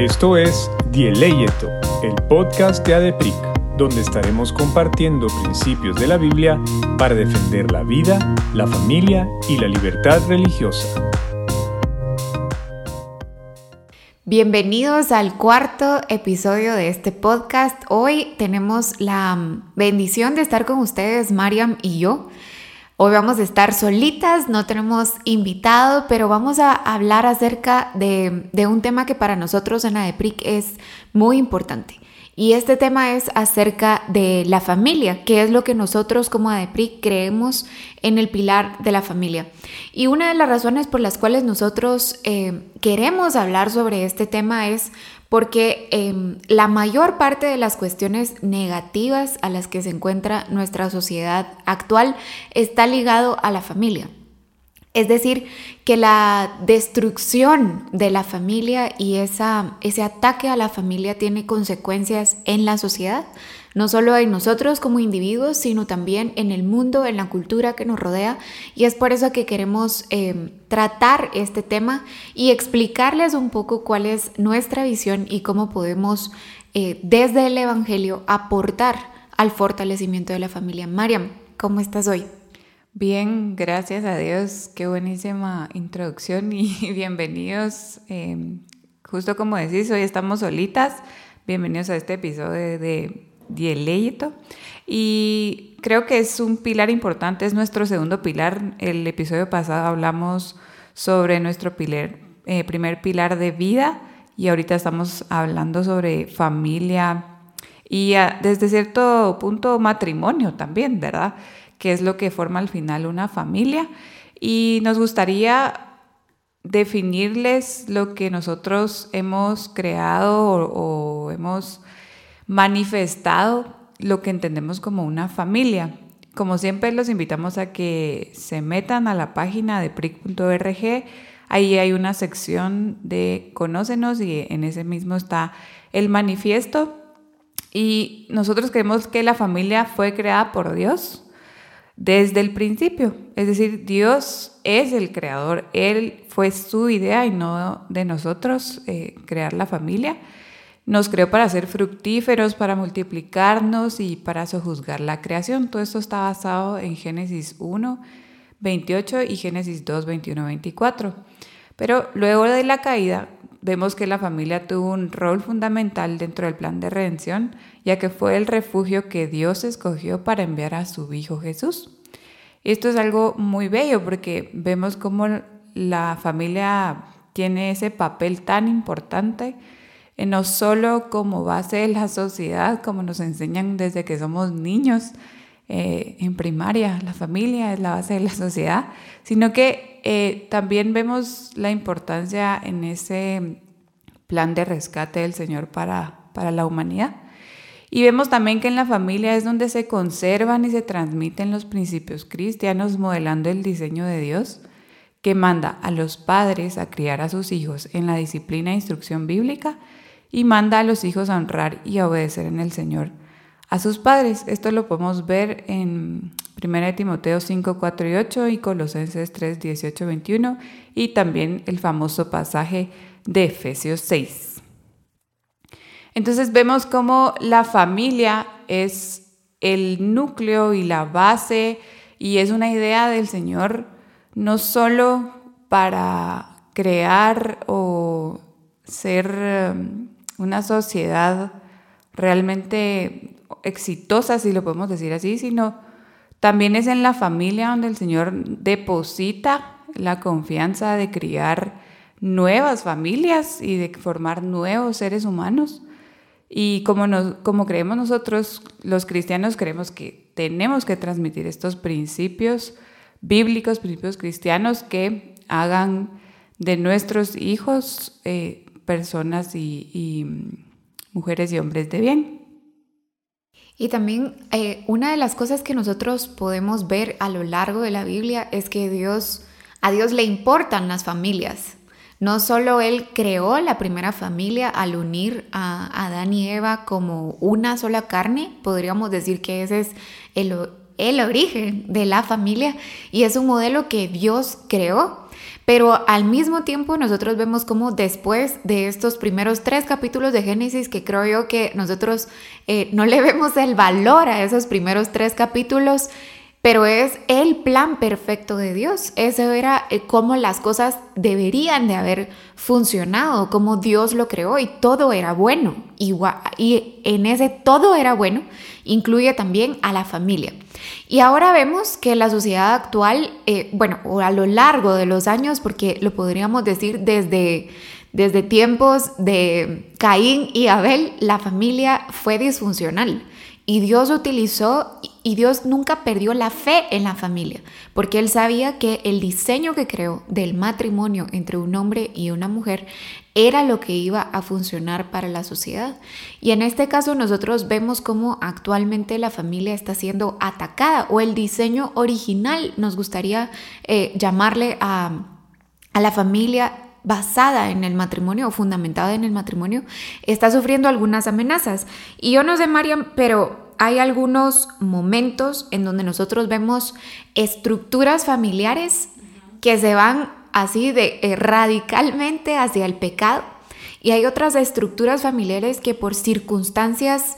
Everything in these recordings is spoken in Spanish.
Esto es Dieleyeto, el podcast de ADEPRIC, donde estaremos compartiendo principios de la Biblia para defender la vida, la familia y la libertad religiosa. Bienvenidos al cuarto episodio de este podcast. Hoy tenemos la bendición de estar con ustedes, Mariam y yo. Hoy vamos a estar solitas, no tenemos invitado, pero vamos a hablar acerca de, un tema que para nosotros en ADEPRIC es muy importante. Y este tema es acerca de la familia, que es lo que nosotros como ADEPRIC creemos en el pilar de la familia. Y una de las razones por las cuales nosotros eh, queremos hablar sobre este tema es porque em, la mayor parte de las cuestiones negativas a las que se encuentra nuestra sociedad actual está ligado a la familia. Es decir, que la destrucción de la familia y ese ataque a la familia tiene consecuencias en la sociedad, no solo en nosotros como individuos, sino también en el mundo, en la cultura que nos rodea. Y es por eso que queremos eh, tratar este tema y explicarles un poco cuál es nuestra visión y cómo podemos eh, desde el Evangelio aportar al fortalecimiento de la familia. Mariam, ¿cómo estás hoy? Bien, gracias a Dios. Qué buenísima introducción y bienvenidos. Eh, justo como decís, hoy estamos solitas. Bienvenidos a este episodio de Dieleito. Y creo que es un pilar importante, es nuestro segundo pilar. El episodio pasado hablamos sobre nuestro pilar, eh, primer pilar de vida y ahorita estamos hablando sobre familia y desde cierto punto matrimonio también, ¿verdad? Que es lo que forma al final una familia. Y nos gustaría definirles lo que nosotros hemos creado o hemos manifestado lo que entendemos como una familia. Como siempre, los invitamos a que se metan a la página de pric.org. Ahí hay una sección de Conócenos y en ese mismo está el manifiesto. Y nosotros creemos que la familia fue creada por Dios desde el principio. Es decir, Dios es el creador. Él fue su idea y no de nosotros eh, crear la familia. Nos creó para ser fructíferos, para multiplicarnos y para sojuzgar la creación. Todo esto está basado en Génesis 1, 28 y Génesis 2, 21, 24. Pero luego de la caída, vemos que la familia tuvo un rol fundamental dentro del plan de redención, ya que fue el refugio que Dios escogió para enviar a su Hijo Jesús. Esto es algo muy bello porque vemos cómo la familia tiene ese papel tan importante eh, no solo como base de la sociedad, como nos enseñan desde que somos niños eh, en primaria, la familia es la base de la sociedad, sino que eh, también vemos la importancia en ese plan de rescate del Señor para, para la humanidad. Y vemos también que en la familia es donde se conservan y se transmiten los principios cristianos, modelando el diseño de Dios, que manda a los padres a criar a sus hijos en la disciplina e instrucción bíblica y manda a los hijos a honrar y a obedecer en el Señor a sus padres. Esto lo podemos ver en 1 Timoteo 5, 4 y 8 y Colosenses 3, 18, 21 y también el famoso pasaje de Efesios 6. Entonces vemos cómo la familia es el núcleo y la base y es una idea del Señor no solo para crear o ser una sociedad realmente exitosa, si lo podemos decir así, sino también es en la familia donde el Señor deposita la confianza de criar nuevas familias y de formar nuevos seres humanos. Y como, como creemos nosotros, los cristianos, creemos que tenemos que transmitir estos principios bíblicos, principios cristianos que hagan de nuestros hijos eh, personas y, mujeres y hombres de bien. Y también eh, una de las cosas que nosotros podemos ver a lo largo de la Biblia es que Dios, a Dios le importan las familias. No solo Él creó la primera familia al unir a Adán y Eva como una sola carne, podríamos decir que ese es el, el origen de la familia y es un modelo que Dios creó, Pero al mismo tiempo nosotros vemos como después de estos primeros tres capítulos de Génesis, que creo yo que nosotros eh, no le vemos el valor a esos primeros tres capítulos, pero es el plan perfecto de Dios. Eso era eh, cómo las cosas deberían de haber funcionado, cómo Dios lo creó y todo era bueno. Y, en ese todo era bueno incluye también a la familia. Y ahora vemos que la sociedad actual, eh, bueno, a lo largo de los años, porque lo podríamos decir desde, desde tiempos de Caín y Abel, la familia fue disfuncional. Y Dios utilizó, y Dios nunca perdió la fe en la familia, porque Él sabía que el diseño que creó del matrimonio entre un hombre y una mujer era lo que iba a funcionar para la sociedad. Y en este caso nosotros vemos cómo actualmente la familia está siendo atacada o el diseño original, nos gustaría eh, llamarle a, a la familia basada en el matrimonio o fundamentada en el matrimonio, está sufriendo algunas amenazas. Y yo no sé, Mariam, pero hay algunos momentos en donde nosotros vemos estructuras familiares que se van así de eh, radicalmente hacia el pecado. Y hay otras estructuras familiares que por circunstancias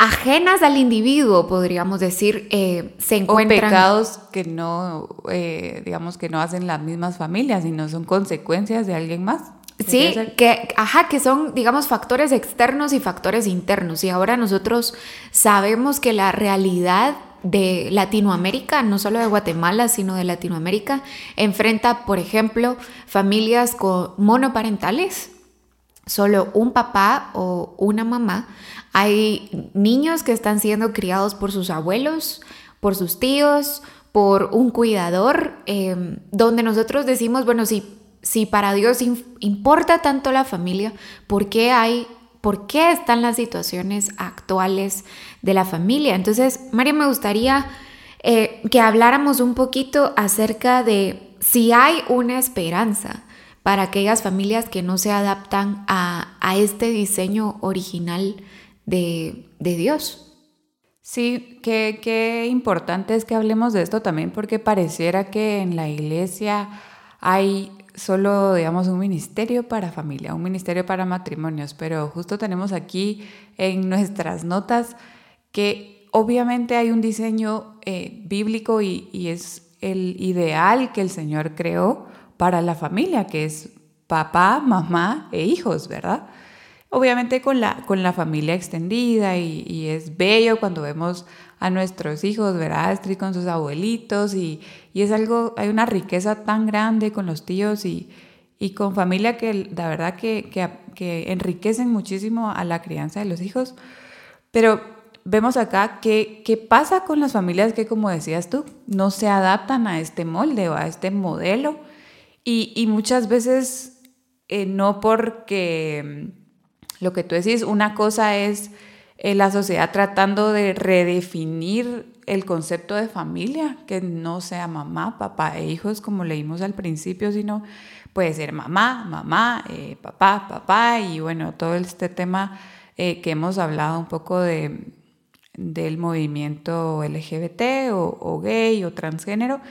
ajenas al individuo, podríamos decir, eh, se encuentran... O pecados que no, eh, digamos, que no hacen las mismas familias, sino son consecuencias de alguien más. Sí, que, ajá, que son, digamos, factores externos y factores internos. Y ahora nosotros sabemos que la realidad de Latinoamérica, no solo de Guatemala, sino de Latinoamérica, enfrenta, por ejemplo, familias con monoparentales, solo un papá o una mamá hay niños que están siendo criados por sus abuelos, por sus tíos, por un cuidador, em, donde nosotros decimos, bueno, si, si para Dios importa tanto la familia, ¿por qué hay, por qué están las situaciones actuales de la familia? Entonces, María, me gustaría eh, que habláramos un poquito acerca de si hay una esperanza para aquellas familias que no se adaptan a, a este diseño original de, Dios. Sí, qué, importante es que hablemos de esto también porque pareciera que en la iglesia hay solo, digamos, un ministerio para familia, un ministerio para matrimonios, pero justo tenemos aquí en nuestras notas que obviamente hay un diseño eh, bíblico y, y, es el ideal que el Señor creó para la familia, que es papá, mamá e hijos, ¿verdad? obviamente con la, con la familia extendida y, es bello cuando vemos a nuestros hijos, ¿verdad? Astrid con sus abuelitos y, es algo, hay una riqueza tan grande con los tíos y, y con familia que la verdad que, que, enriquecen muchísimo a la crianza de los hijos. Pero vemos acá que, qué pasa con las familias que, como decías tú, no se adaptan a este molde o a este modelo y, muchas veces eh, no porque lo que tú decís, una cosa es eh, la sociedad tratando de redefinir el concepto de familia, que no sea mamá, papá e hijos como leímos al principio, sino puede ser mamá, mamá, eh, papá, papá y bueno, todo este tema que hemos hablado un poco de, del movimiento LGBT o gay o transgénero,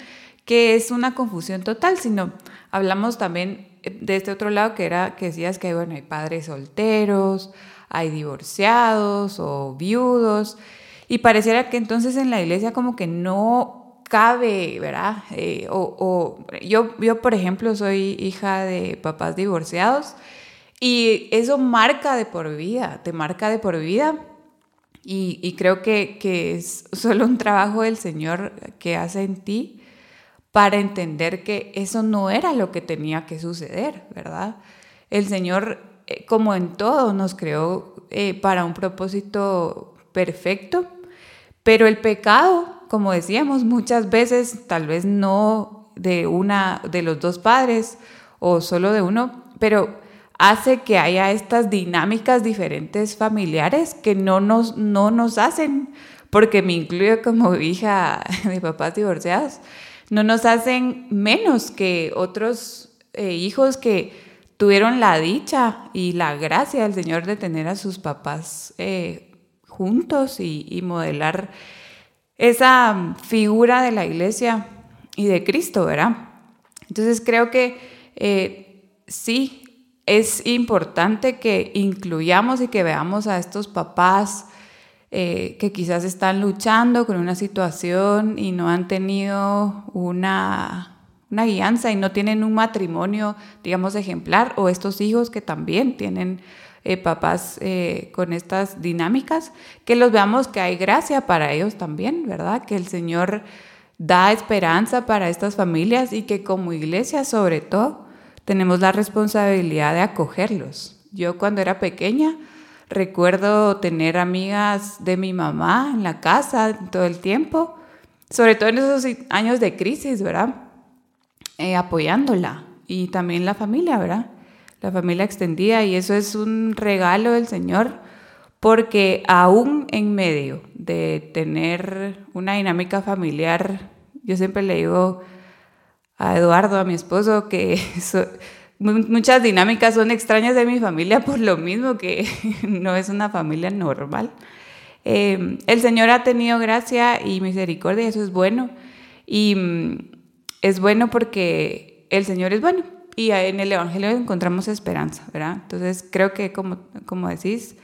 que es una confusión total, sino hablamos también de este otro lado que era que decías que bueno, hay padres solteros, hay divorciados o viudos, y pareciera que entonces en la iglesia como que no cabe, ¿verdad? Eh, o, yo, yo, por ejemplo, soy hija de papás divorciados y eso marca de por vida, te marca de por vida. Y, y creo que, que es solo un trabajo del Señor que hace en ti para entender que eso no era lo que tenía que suceder, ¿verdad? El Señor, eh, como en todo, nos creó eh, para un propósito perfecto, pero el pecado, como decíamos muchas veces, tal vez no de una de los dos padres o solo de uno, pero hace que haya estas dinámicas diferentes familiares que no nos, no nos hacen, porque me incluyo como hija de papás divorciados, no nos hacen menos que otros eh, hijos que tuvieron la dicha y la gracia del Señor de tener a sus papás eh, juntos y, modelar esa figura de la iglesia y de Cristo, ¿verdad? Entonces creo que eh, sí, es importante que incluyamos y que veamos a estos papás eh, que quizás están luchando con una situación y no han tenido una, una guianza y no tienen un matrimonio, digamos, ejemplar, o estos hijos que también tienen eh, papás eh, con estas dinámicas, que los veamos que hay gracia para ellos también, ¿verdad? Que el Señor da esperanza para estas familias y que como iglesia sobre todo tenemos la responsabilidad de acogerlos. Yo cuando era pequeña, Recuerdo tener amigas de mi mamá en la casa todo el tiempo, sobre todo en esos años de crisis, ¿verdad? Eh, apoyándola y también la familia, ¿verdad? La familia extendida y eso es un regalo del Señor porque aún en medio de tener una dinámica familiar, yo siempre le digo a Eduardo, a mi esposo, que muchas dinámicas son extrañas de mi familia por lo mismo que no es una familia normal. Eh, el Señor ha tenido gracia y misericordia, eso es bueno. Y mm, es bueno porque el Señor es bueno y en el Evangelio encontramos esperanza, ¿verdad? Entonces creo que como, como decís,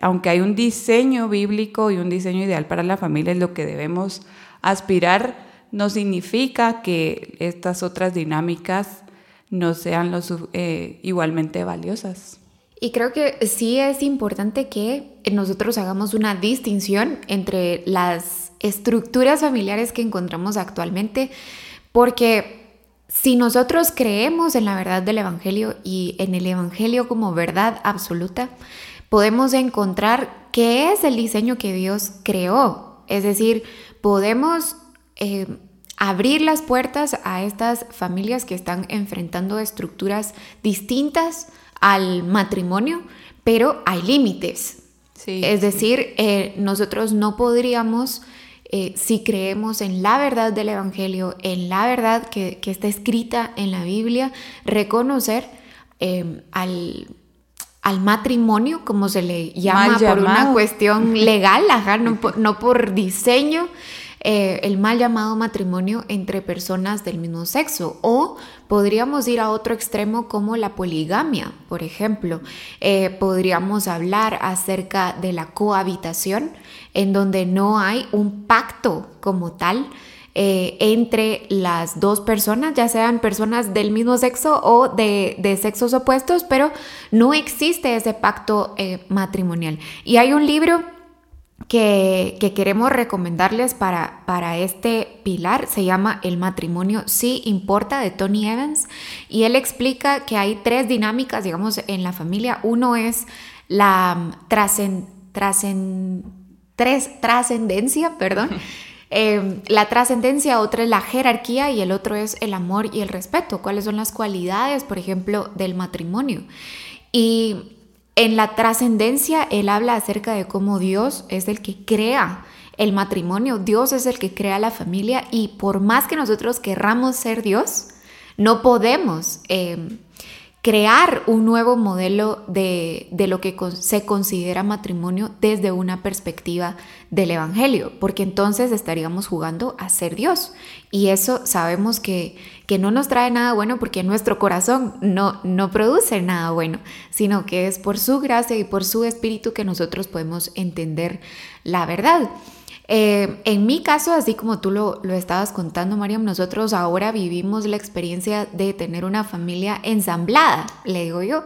aunque hay un diseño bíblico y un diseño ideal para la familia, es lo que debemos aspirar, no significa que estas otras dinámicas no sean los, eh, igualmente valiosas. Y creo que sí es importante que nosotros hagamos una distinción entre las estructuras familiares que encontramos actualmente, porque si nosotros creemos en la verdad del Evangelio y en el Evangelio como verdad absoluta, podemos encontrar qué es el diseño que Dios creó. Es decir, podemos eh, abrir las puertas a estas familias que están enfrentando estructuras distintas al matrimonio, pero hay límites. es decir, eh, nosotros no podríamos, eh, si creemos en la verdad del Evangelio, en la verdad que, está escrita en la Biblia, reconocer eh, al, matrimonio, como se le llama por una cuestión legal, no por diseño. Eh, el mal llamado matrimonio entre personas del mismo sexo o podríamos ir a otro extremo como la poligamia, por ejemplo. Eh, podríamos hablar acerca de la cohabitación en donde no hay un pacto como tal. Eh, entre las dos personas, ya sean personas del mismo sexo o de, sexos opuestos, pero no existe ese pacto matrimonial. Y hay un libro que, queremos recomendarles para, para este pilar se llama El matrimonio sí importa de Tony Evans y él explica que hay tres dinámicas, digamos, en la familia. Uno es la mm, trascendencia, perdón. Em, la trascendencia, otra es la jerarquía y el otro es el amor y el respeto. ¿Cuáles son las cualidades, por ejemplo, del matrimonio? Y en la trascendencia, él habla acerca de cómo Dios es el que crea el matrimonio, Dios es el que crea la familia y por más que nosotros querramos ser Dios, no podemos eh, crear un nuevo modelo de, lo que se considera matrimonio desde una perspectiva del Evangelio, porque entonces estaríamos jugando a ser Dios. Y eso sabemos que, que no nos trae nada bueno porque nuestro corazón no, no produce nada bueno, sino que es por su gracia y por su espíritu que nosotros podemos entender la verdad. Eh, en mi caso, así como tú lo, estabas contando, Mariam, nosotros ahora vivimos la experiencia de tener una familia ensamblada, le digo yo.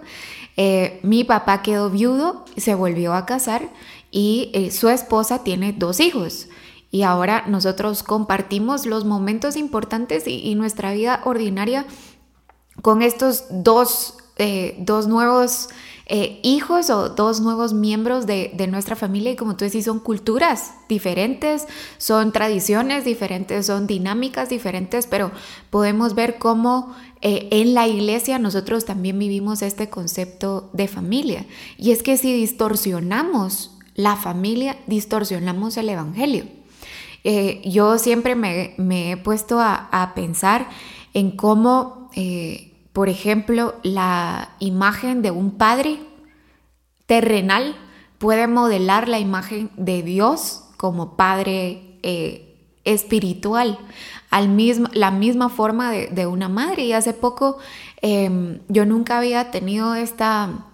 Eh, mi papá quedó viudo, se volvió a casar y eh, su esposa tiene dos hijos. Y ahora nosotros compartimos los momentos importantes y, nuestra vida ordinaria con estos dos, dos nuevos eh, hijos o dos nuevos miembros de, nuestra familia y como tú decís, son culturas diferentes, son tradiciones diferentes, son dinámicas diferentes, pero podemos ver cómo eh, en la iglesia nosotros también vivimos este concepto de familia. Y es que si distorsionamos la familia, distorsionamos el Evangelio. Eh, yo siempre me, he puesto a, pensar en cómo por ejemplo, la imagen de un padre terrenal puede modelar la imagen de Dios como padre eh, espiritual. al mismo, la misma forma de, una madre. Y hace poco em, yo nunca había tenido esta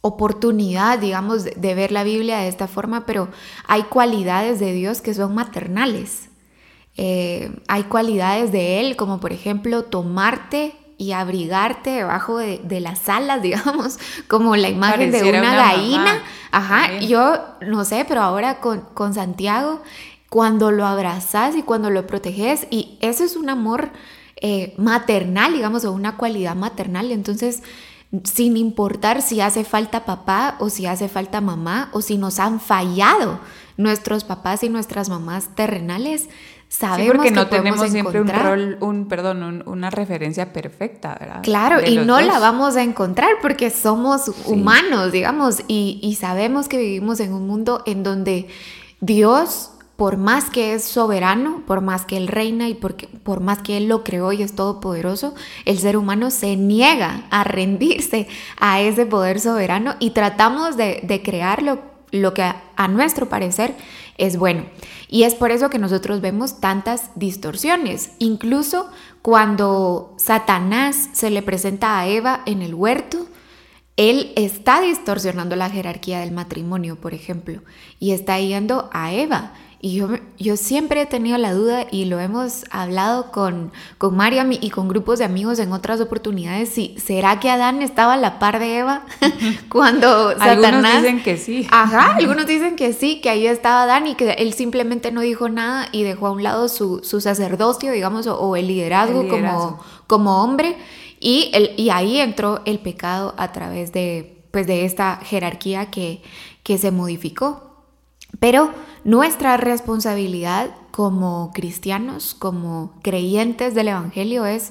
oportunidad, digamos, de, ver la Biblia de esta forma, pero hay cualidades de Dios que son maternales. Eh, hay cualidades de Él, como por ejemplo tomarte y abrigarte debajo de, las alas, digamos, como la imagen de una, gallina. Ajá, yo no sé, pero ahora con, con Santiago, cuando lo abrazas y cuando lo proteges, y eso es un amor eh, maternal, digamos, o una cualidad maternal, entonces sin importar si hace falta papá o si hace falta mamá o si nos han fallado nuestros papás y nuestras mamás terrenales, sabemos sí, porque no tenemos siempre un rol, un perdón, una referencia perfecta, ¿verdad? Claro, y no la vamos a encontrar porque somos humanos, digamos, y, y sabemos que vivimos en un mundo en donde Dios por más que es soberano, por más que Él reina y por, por más que Él lo creó y es todopoderoso, el ser humano se niega a rendirse a ese poder soberano y tratamos de, crear lo, lo que a, nuestro parecer es bueno. Y es por eso que nosotros vemos tantas distorsiones. Incluso cuando Satanás se le presenta a Eva en el huerto, él está distorsionando la jerarquía del matrimonio, por ejemplo, y está yendo a Eva y yo, yo siempre he tenido la duda y lo hemos hablado con, con Mariam y con grupos de amigos en otras oportunidades, si será que Adán estaba a la par de Eva cuando Satanás... Algunos dicen que sí. Ajá, algunos dicen que sí, que ahí estaba Adán y que él simplemente no dijo nada y dejó a un lado su, su sacerdocio, digamos, o, el, liderazgo Como, como hombre. Y, el, y ahí entró el pecado a través de, pues, de esta jerarquía que, que se modificó. Pero nuestra responsabilidad como cristianos, como creyentes del Evangelio es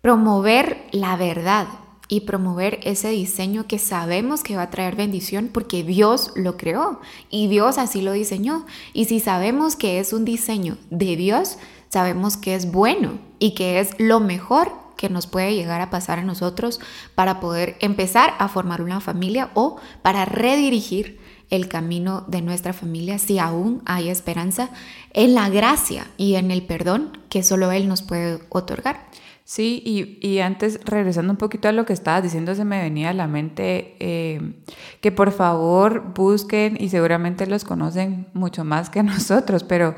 promover la verdad y promover ese diseño que sabemos que va a traer bendición porque Dios lo creó y Dios así lo diseñó. Y si sabemos que es un diseño de Dios, sabemos que es bueno y que es lo mejor que nos puede llegar a pasar a nosotros para poder empezar a formar una familia o para redirigir el camino de nuestra familia si aún hay esperanza en la gracia y en el perdón que solo Él nos puede otorgar. Sí, y, antes, regresando un poquito a lo que estabas diciendo, se me venía a la mente eh, que por favor busquen, y seguramente los conocen mucho más que nosotros, pero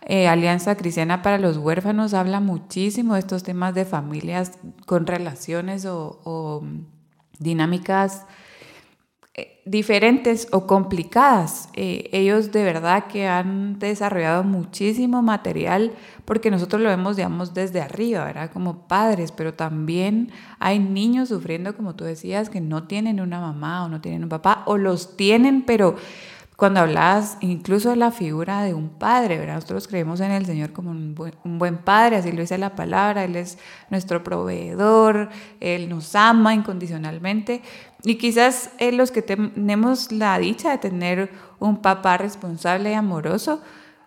eh, Alianza Cristiana para los Huérfanos habla muchísimo de estos temas de familias con relaciones o, o dinámicas diferentes o complicadas. Eh, ellos de verdad que han desarrollado muchísimo material porque nosotros lo vemos, digamos, desde arriba, ¿verdad? Como padres, pero también hay niños sufriendo, como tú decías, que no tienen una mamá o no tienen un papá o los tienen, pero cuando hablas incluso de la figura de un padre, ¿verdad? Nosotros creemos en el Señor como un buen, padre, así lo dice la palabra, Él es nuestro proveedor, Él nos ama incondicionalmente. Y quizás eh, los que tenemos la dicha de tener un papá responsable y amoroso,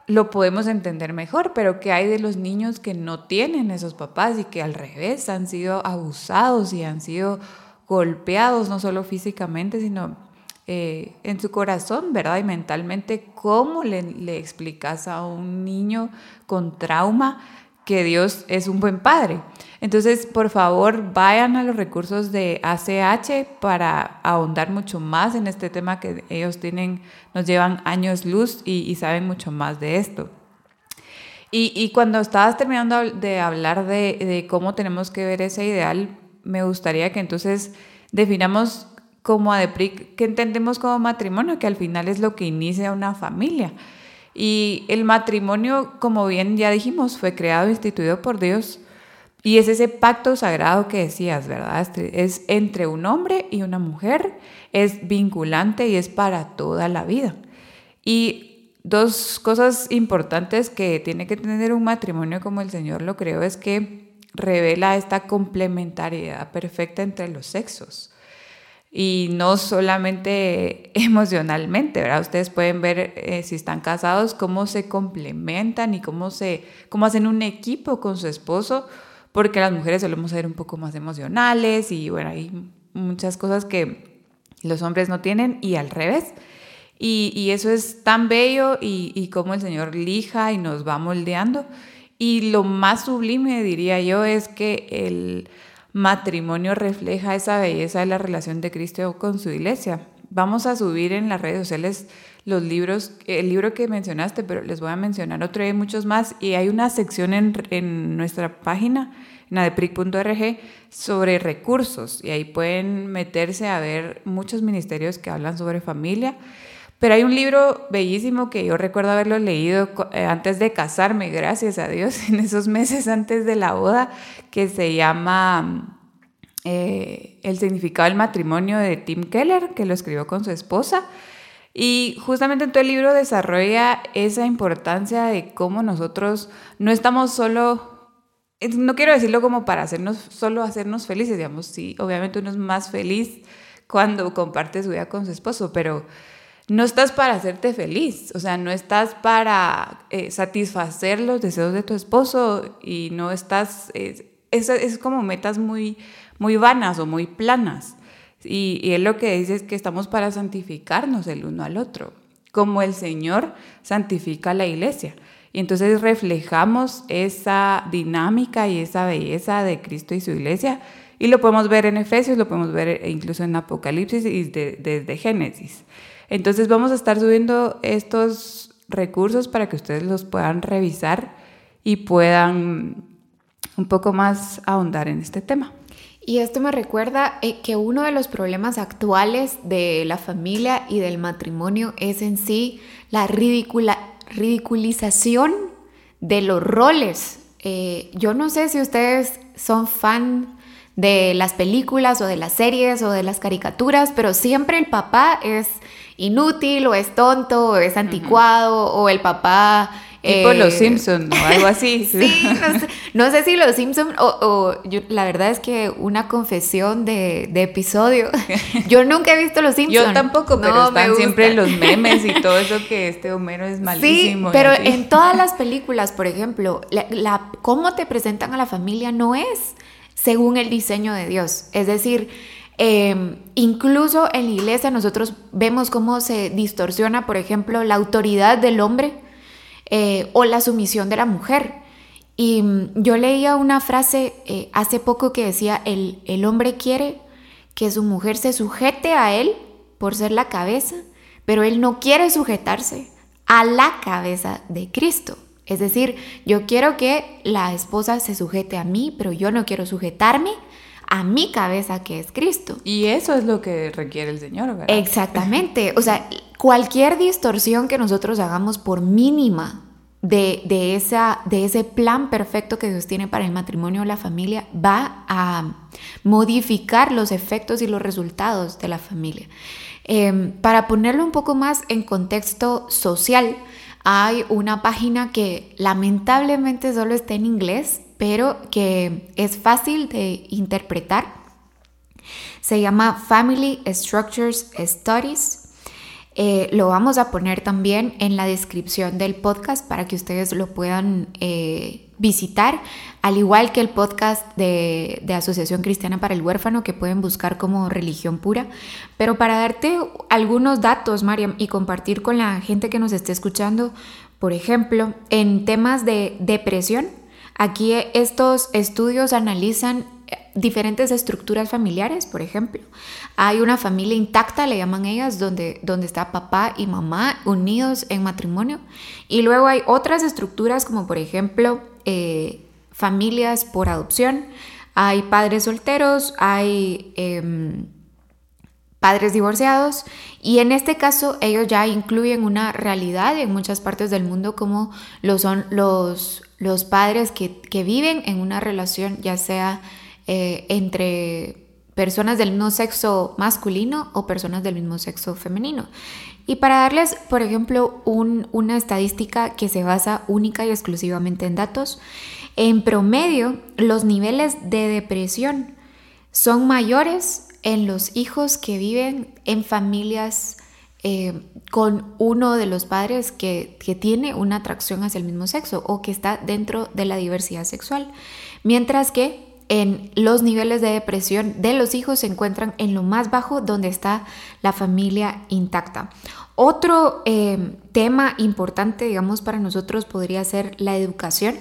lo podemos entender mejor, pero ¿qué hay de los niños que no tienen esos papás y que al revés han sido abusados y han sido golpeados, no solo físicamente, sino eh, en su corazón, ¿verdad? Y mentalmente, ¿cómo le, le explicas a un niño con trauma que Dios es un buen padre? Entonces, por favor, vayan a los recursos de ACH para ahondar mucho más en este tema que ellos tienen, nos llevan años luz y, saben mucho más de esto. Y, cuando estabas terminando de hablar de, cómo tenemos que ver ese ideal, me gustaría que entonces definamos como ADEPRIC, que entendemos como matrimonio, que al final es lo que inicia una familia. Y el matrimonio, como bien ya dijimos, fue creado e instituido por Dios. Y es ese pacto sagrado que decías, ¿verdad? Este, es entre un hombre y una mujer, es vinculante y es para toda la vida. Y dos cosas importantes que tiene que tener un matrimonio como el Señor lo creó es que revela esta complementariedad perfecta entre los sexos y no solamente emocionalmente, ¿verdad? Ustedes pueden ver eh, si están casados cómo se complementan y cómo, se, cómo hacen un equipo con su esposo, porque las mujeres solemos ser un poco más emocionales y bueno, hay muchas cosas que los hombres no tienen y al revés. Y, eso es tan bello y, y cómo el Señor lija y nos va moldeando. Y lo más sublime, diría yo, es que el matrimonio refleja esa belleza de la relación de Cristo con su iglesia. Vamos a subir en las redes sociales los libros, el libro que mencionaste, pero les voy a mencionar otro, hay muchos más. Y hay una sección en, en nuestra página, en adepric.org, sobre recursos. Y ahí pueden meterse a ver muchos ministerios que hablan sobre familia. Pero hay un libro bellísimo que yo recuerdo haberlo leído eh, antes de casarme, gracias a Dios, en esos meses antes de la boda, que se llama eh, El significado del matrimonio de Tim Keller, que lo escribió con su esposa. Y justamente en el libro desarrolla esa importancia de cómo nosotros no estamos solo, no quiero decirlo como para hacernos, solo hacernos felices, digamos, sí, obviamente uno es más feliz cuando comparte su vida con su esposo, pero no estás para hacerte feliz, o sea, no estás para eh, satisfacer los deseos de tu esposo y no estás, es, es, como metas muy, muy vanas o muy planas. Y, y él lo que dice es que estamos para santificarnos el uno al otro, como el Señor santifica la iglesia. Y entonces reflejamos esa dinámica y esa belleza de Cristo y su iglesia. Y lo podemos ver en Efesios, lo podemos ver incluso en Apocalipsis y desde Génesis. Entonces vamos a estar subiendo estos recursos para que ustedes los puedan revisar y puedan un poco más ahondar en este tema. Y esto me recuerda eh, que uno de los problemas actuales de la familia y del matrimonio es en sí la ridiculización de los roles. Eh, yo no sé si ustedes son fan de las películas o de las series o de las caricaturas, pero siempre el papá es inútil o es tonto o es anticuado o el papá... Tipo los eh, Simpsons o algo así. sí, no sé, si los Simpsons o, la verdad es que una confesión de, episodio. Yo nunca he visto los Simpsons. Yo tampoco, pero están siempre los memes y todo eso que este Homero es malísimo. Sí, pero en todas las películas, por ejemplo, la, cómo te presentan a la familia no es según el diseño de Dios. Es decir, Em, incluso en la iglesia nosotros vemos cómo se distorsiona, por ejemplo, la autoridad del hombre eh, o la sumisión de la mujer. Y mm, yo leía una frase eh, hace poco que decía, el, el hombre quiere que su mujer se sujete a él por ser la cabeza, pero él no quiere sujetarse a la cabeza de Cristo. Es decir, yo quiero que la esposa se sujete a mí, pero yo no quiero sujetarme a mi cabeza que es Cristo. Y eso es lo que requiere el Señor, ¿verdad? Exactamente. O sea, cualquier distorsión que nosotros hagamos por mínima de, esa, de ese plan perfecto que Dios tiene para el matrimonio o la familia va a modificar los efectos y los resultados de la familia. Em, para ponerlo un poco más en contexto social, hay una página que lamentablemente solo está en inglés, pero que es fácil de interpretar. Se llama Family Structures Studies. Eh, lo vamos a poner también en la descripción del podcast para que ustedes lo puedan eh, visitar, al igual que el podcast de, de, Asociación Cristiana para el Huérfano que pueden buscar como religión pura. Pero para darte algunos datos, Mariam, y compartir con la gente que nos esté escuchando, por ejemplo, en temas de depresión, Aquí estos estudios analizan eh, diferentes estructuras familiares, por ejemplo. Hay una familia intacta, le llaman ellas, donde, donde está papá y mamá unidos en matrimonio. Y luego hay otras estructuras como por ejemplo eh, familias por adopción. Hay padres solteros, hay em, padres divorciados y en este caso ellos ya incluyen una realidad en muchas partes del mundo como lo son los los padres que, viven en una relación ya sea eh, entre personas del mismo sexo masculino o personas del mismo sexo femenino. Y para darles, por ejemplo, una estadística que se basa única y exclusivamente en datos, en promedio los niveles de depresión son mayores en los hijos que viven en familias eh, con uno de los padres que, tiene una atracción hacia el mismo sexo o que está dentro de la diversidad sexual. Mientras que en los niveles de depresión de los hijos se encuentran en lo más bajo donde está la familia intacta. Otro eh, tema importante, digamos, para nosotros podría ser la educación.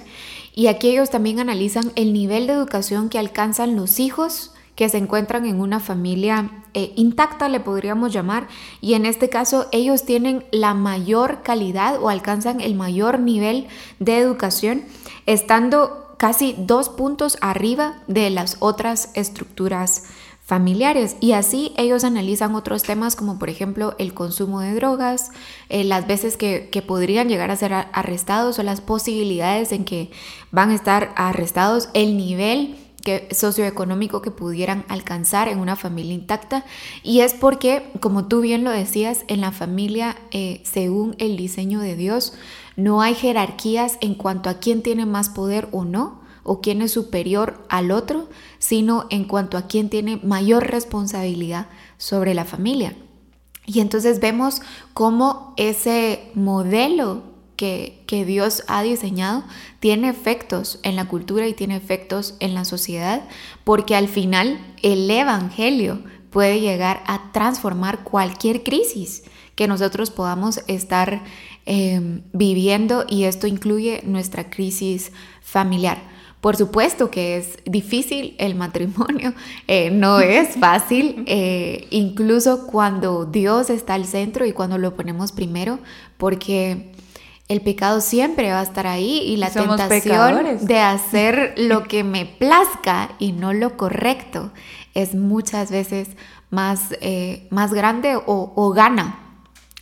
Y aquí ellos también analizan el nivel de educación que alcanzan los hijos que se encuentran en una familia eh, intacta, le podríamos llamar, y en este caso ellos tienen la mayor calidad o alcanzan el mayor nivel de educación, estando casi dos puntos arriba de las otras estructuras familiares. Y así ellos analizan otros temas como por ejemplo el consumo de drogas, eh, las veces que, que, podrían llegar a ser arrestados o las posibilidades en que van a estar arrestados, el nivel que, socioeconómico que pudieran alcanzar en una familia intacta y es porque como tú bien lo decías en la familia eh, según el diseño de Dios no hay jerarquías en cuanto a quién tiene más poder o no o quién es superior al otro, sino en cuanto a quién tiene mayor responsabilidad sobre la familia. Y entonces vemos cómo ese modelo que, que, Dios ha diseñado tiene efectos en la cultura y tiene efectos en la sociedad, porque al final el Evangelio puede llegar a transformar cualquier crisis que nosotros podamos estar eh, viviendo y esto incluye nuestra crisis familiar. Por supuesto que es difícil el matrimonio, eh, no es fácil, eh, incluso cuando Dios está al centro y cuando lo ponemos primero, porque el pecado siempre va a estar ahí y la tentación de hacer lo que me plazca y no lo correcto es muchas veces más, eh, más grande o, o gana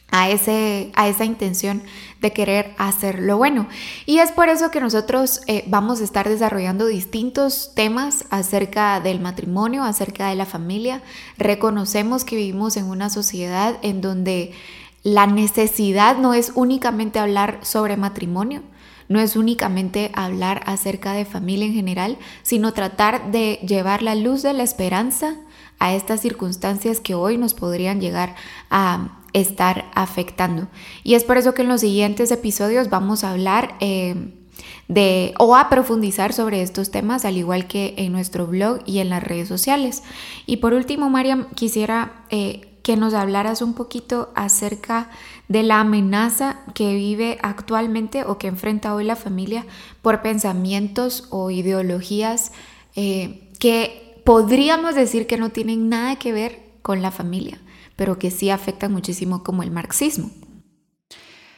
a, ese, a esa intención de querer hacer lo bueno. Y es por eso que nosotros eh, vamos a estar desarrollando distintos temas acerca del matrimonio, acerca de la familia. Reconocemos que vivimos en una sociedad en donde la necesidad no es únicamente hablar sobre matrimonio, no es únicamente hablar acerca de familia en general, sino tratar de llevar la luz de la esperanza a estas circunstancias que hoy nos podrían llegar a estar afectando. Y es por eso que en los siguientes episodios vamos a hablar eh, de o a profundizar sobre estos temas, al igual que en nuestro blog y en las redes sociales. Y por último, Mariam, quisiera eh, que nos hablaras un poquito acerca de la amenaza que vive actualmente o que enfrenta hoy la familia por pensamientos o ideologías eh, que podríamos decir que no tienen nada que ver con la familia pero que sí afectan muchísimo como el marxismo.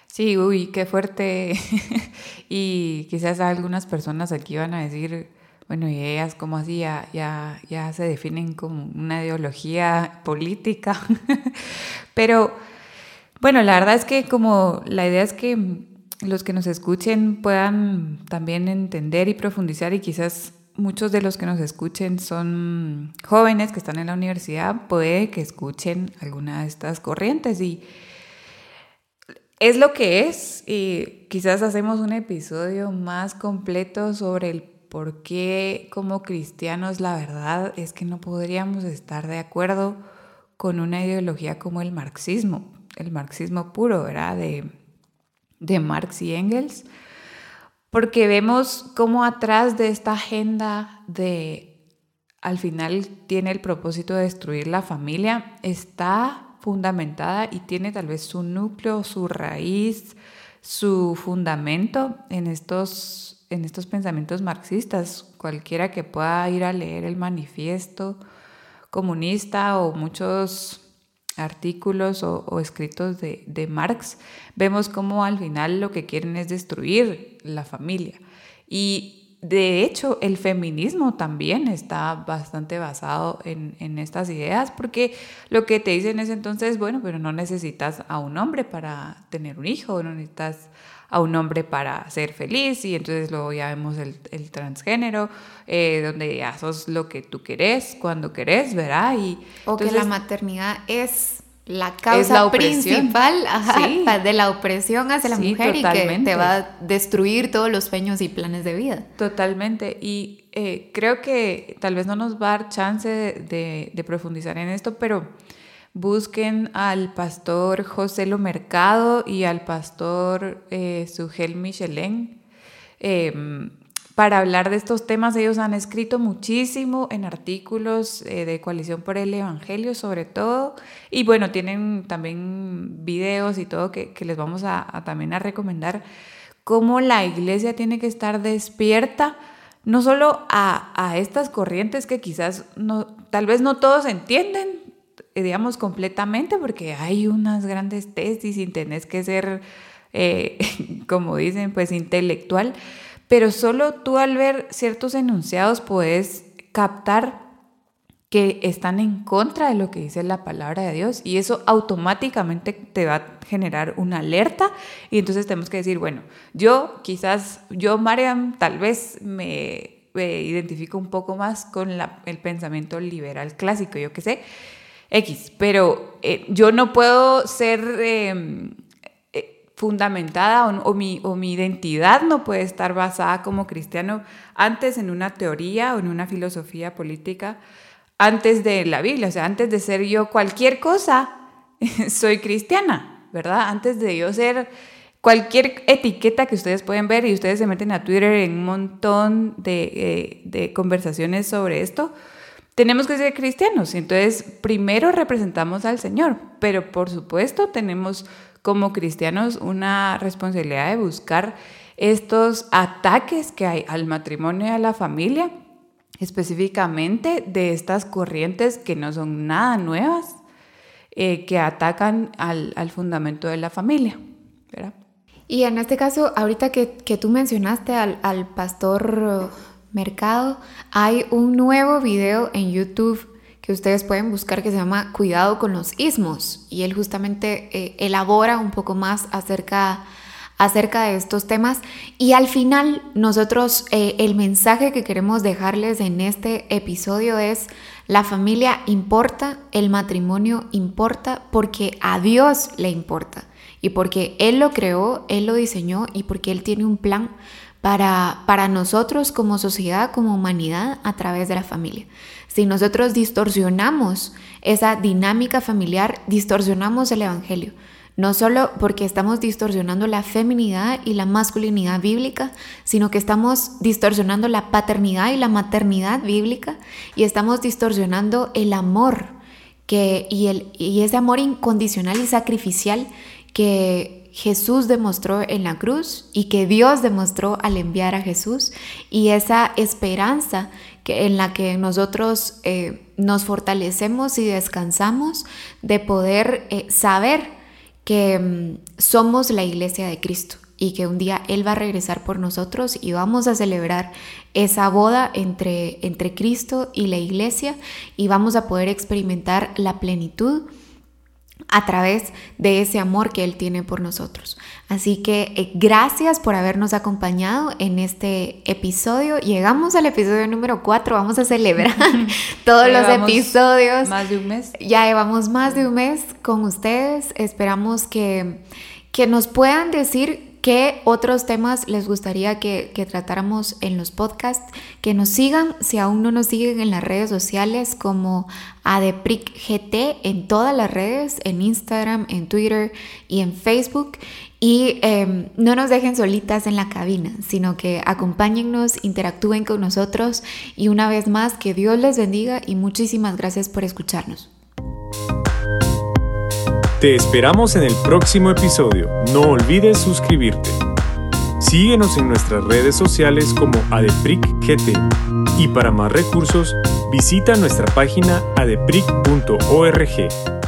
Sí, uy, qué fuerte. y quizás algunas personas aquí van a decir, bueno, y ellas como así ya, ya, se definen como una ideología política. pero bueno, la verdad es que como la idea es que los que nos escuchen puedan también entender y profundizar y quizás muchos de los que nos escuchen son jóvenes que están en la universidad, puede que escuchen alguna de estas corrientes y es lo que es y quizás hacemos un episodio más completo sobre el por qué como cristianos la verdad es que no podríamos estar de acuerdo con una ideología como el marxismo, el marxismo puro, ¿verdad? De, de Marx y Engels porque vemos cómo atrás de esta agenda de, al final tiene el propósito de destruir la familia, está fundamentada y tiene tal vez su núcleo, su raíz, su fundamento en estos, en estos pensamientos marxistas. Cualquiera que pueda ir a leer el manifiesto comunista o muchos artículos o, escritos de, de, Marx, vemos cómo al final lo que quieren es destruir la familia. Y de hecho el feminismo también está bastante basado en, en estas ideas, porque lo que te dicen es entonces, bueno, pero no necesitas a un hombre para tener un hijo, no necesitas a un hombre para ser feliz y entonces luego ya vemos el, el transgénero, eh, donde ya sos lo que tú querés, cuando querés, ¿verdad? Y, o que la maternidad es la causa principal de la opresión hacia la mujer y que te va a destruir todos los sueños y planes de vida. Totalmente. Y eh, creo que tal vez no nos va a dar chance de, de profundizar en esto, pero busquen al pastor José Lo Mercado y al pastor eh, Sugel Michelén em, para hablar de estos temas. Ellos han escrito muchísimo en artículos eh, de Coalición por el Evangelio, sobre todo. Y bueno, tienen también videos y todo que, les vamos a, también a recomendar cómo la iglesia tiene que estar despierta, no solo a, a estas corrientes que quizás no, tal vez no todos entienden, digamos, completamente, porque hay unas grandes tesis y tenés que ser, eh, como dicen, pues intelectual pero solo tú al ver ciertos enunciados puedes captar que están en contra de lo que dice la palabra de Dios y eso automáticamente te va a generar una alerta y entonces tenemos que decir, bueno, yo quizás, yo Mariam tal vez me, identifico un poco más con el pensamiento liberal clásico, yo qué sé, X, pero eh, yo no puedo ser... Em, fundamentada o, mi, o mi identidad no puede estar basada como cristiano antes en una teoría o en una filosofía política, antes de la Biblia, o sea, antes de ser yo cualquier cosa, soy cristiana, ¿verdad? Antes de yo ser cualquier etiqueta que ustedes pueden ver y ustedes se meten a Twitter en un montón de, eh, de conversaciones sobre esto, tenemos que ser cristianos. Entonces, primero representamos al Señor, pero por supuesto tenemos como cristianos una responsabilidad de buscar estos ataques que hay al matrimonio y a la familia, específicamente de estas corrientes que no son nada nuevas, eh, que atacan al, fundamento de la familia. Y en este caso, ahorita que, tú mencionaste al, al pastor Mercado, hay un nuevo video en YouTube que ustedes pueden buscar que se llama Cuidado con los ismos. Y él justamente eh, elabora un poco más acerca, acerca de estos temas. Y al final nosotros eh, el mensaje que queremos dejarles en este episodio es la familia importa, el matrimonio importa porque a Dios le importa. Y porque Él lo creó, Él lo diseñó y porque Él tiene un plan para, para nosotros como sociedad, como humanidad, a través de la familia. Si nosotros distorsionamos esa dinámica familiar, distorsionamos el Evangelio. No solo porque estamos distorsionando la feminidad y la masculinidad bíblica, sino que estamos distorsionando la paternidad y la maternidad bíblica y estamos distorsionando el amor que, y, el, y ese amor incondicional y sacrificial que Jesús demostró en la cruz y que Dios demostró al enviar a Jesús. Y esa esperanza que, en la que nosotros eh, nos fortalecemos y descansamos de poder eh, saber que mm, somos la iglesia de Cristo y que un día Él va a regresar por nosotros y vamos a celebrar esa boda entre, entre Cristo y la iglesia y vamos a poder experimentar la plenitud a través de ese amor que Él tiene por nosotros. Así que eh, gracias por habernos acompañado en este episodio. Llegamos al episodio número 4, vamos a celebrar todos los episodios. Más de un mes. Ya llevamos más de un mes con ustedes. Esperamos que, que nos puedan decir ¿Qué otros temas les gustaría que, tratáramos en los podcasts? Que nos sigan, si aún no nos siguen en las redes sociales, como ADEPRICGT en todas las redes, en Instagram, en Twitter y en Facebook. Y em, no nos dejen solitas en la cabina, sino que acompáñennos, interactúen con nosotros y una vez más que Dios les bendiga y muchísimas gracias por escucharnos. Te esperamos en el próximo episodio. No olvides suscribirte. Síguenos en nuestras redes sociales como ADEPRICGT y para más recursos visita nuestra página adepric.org.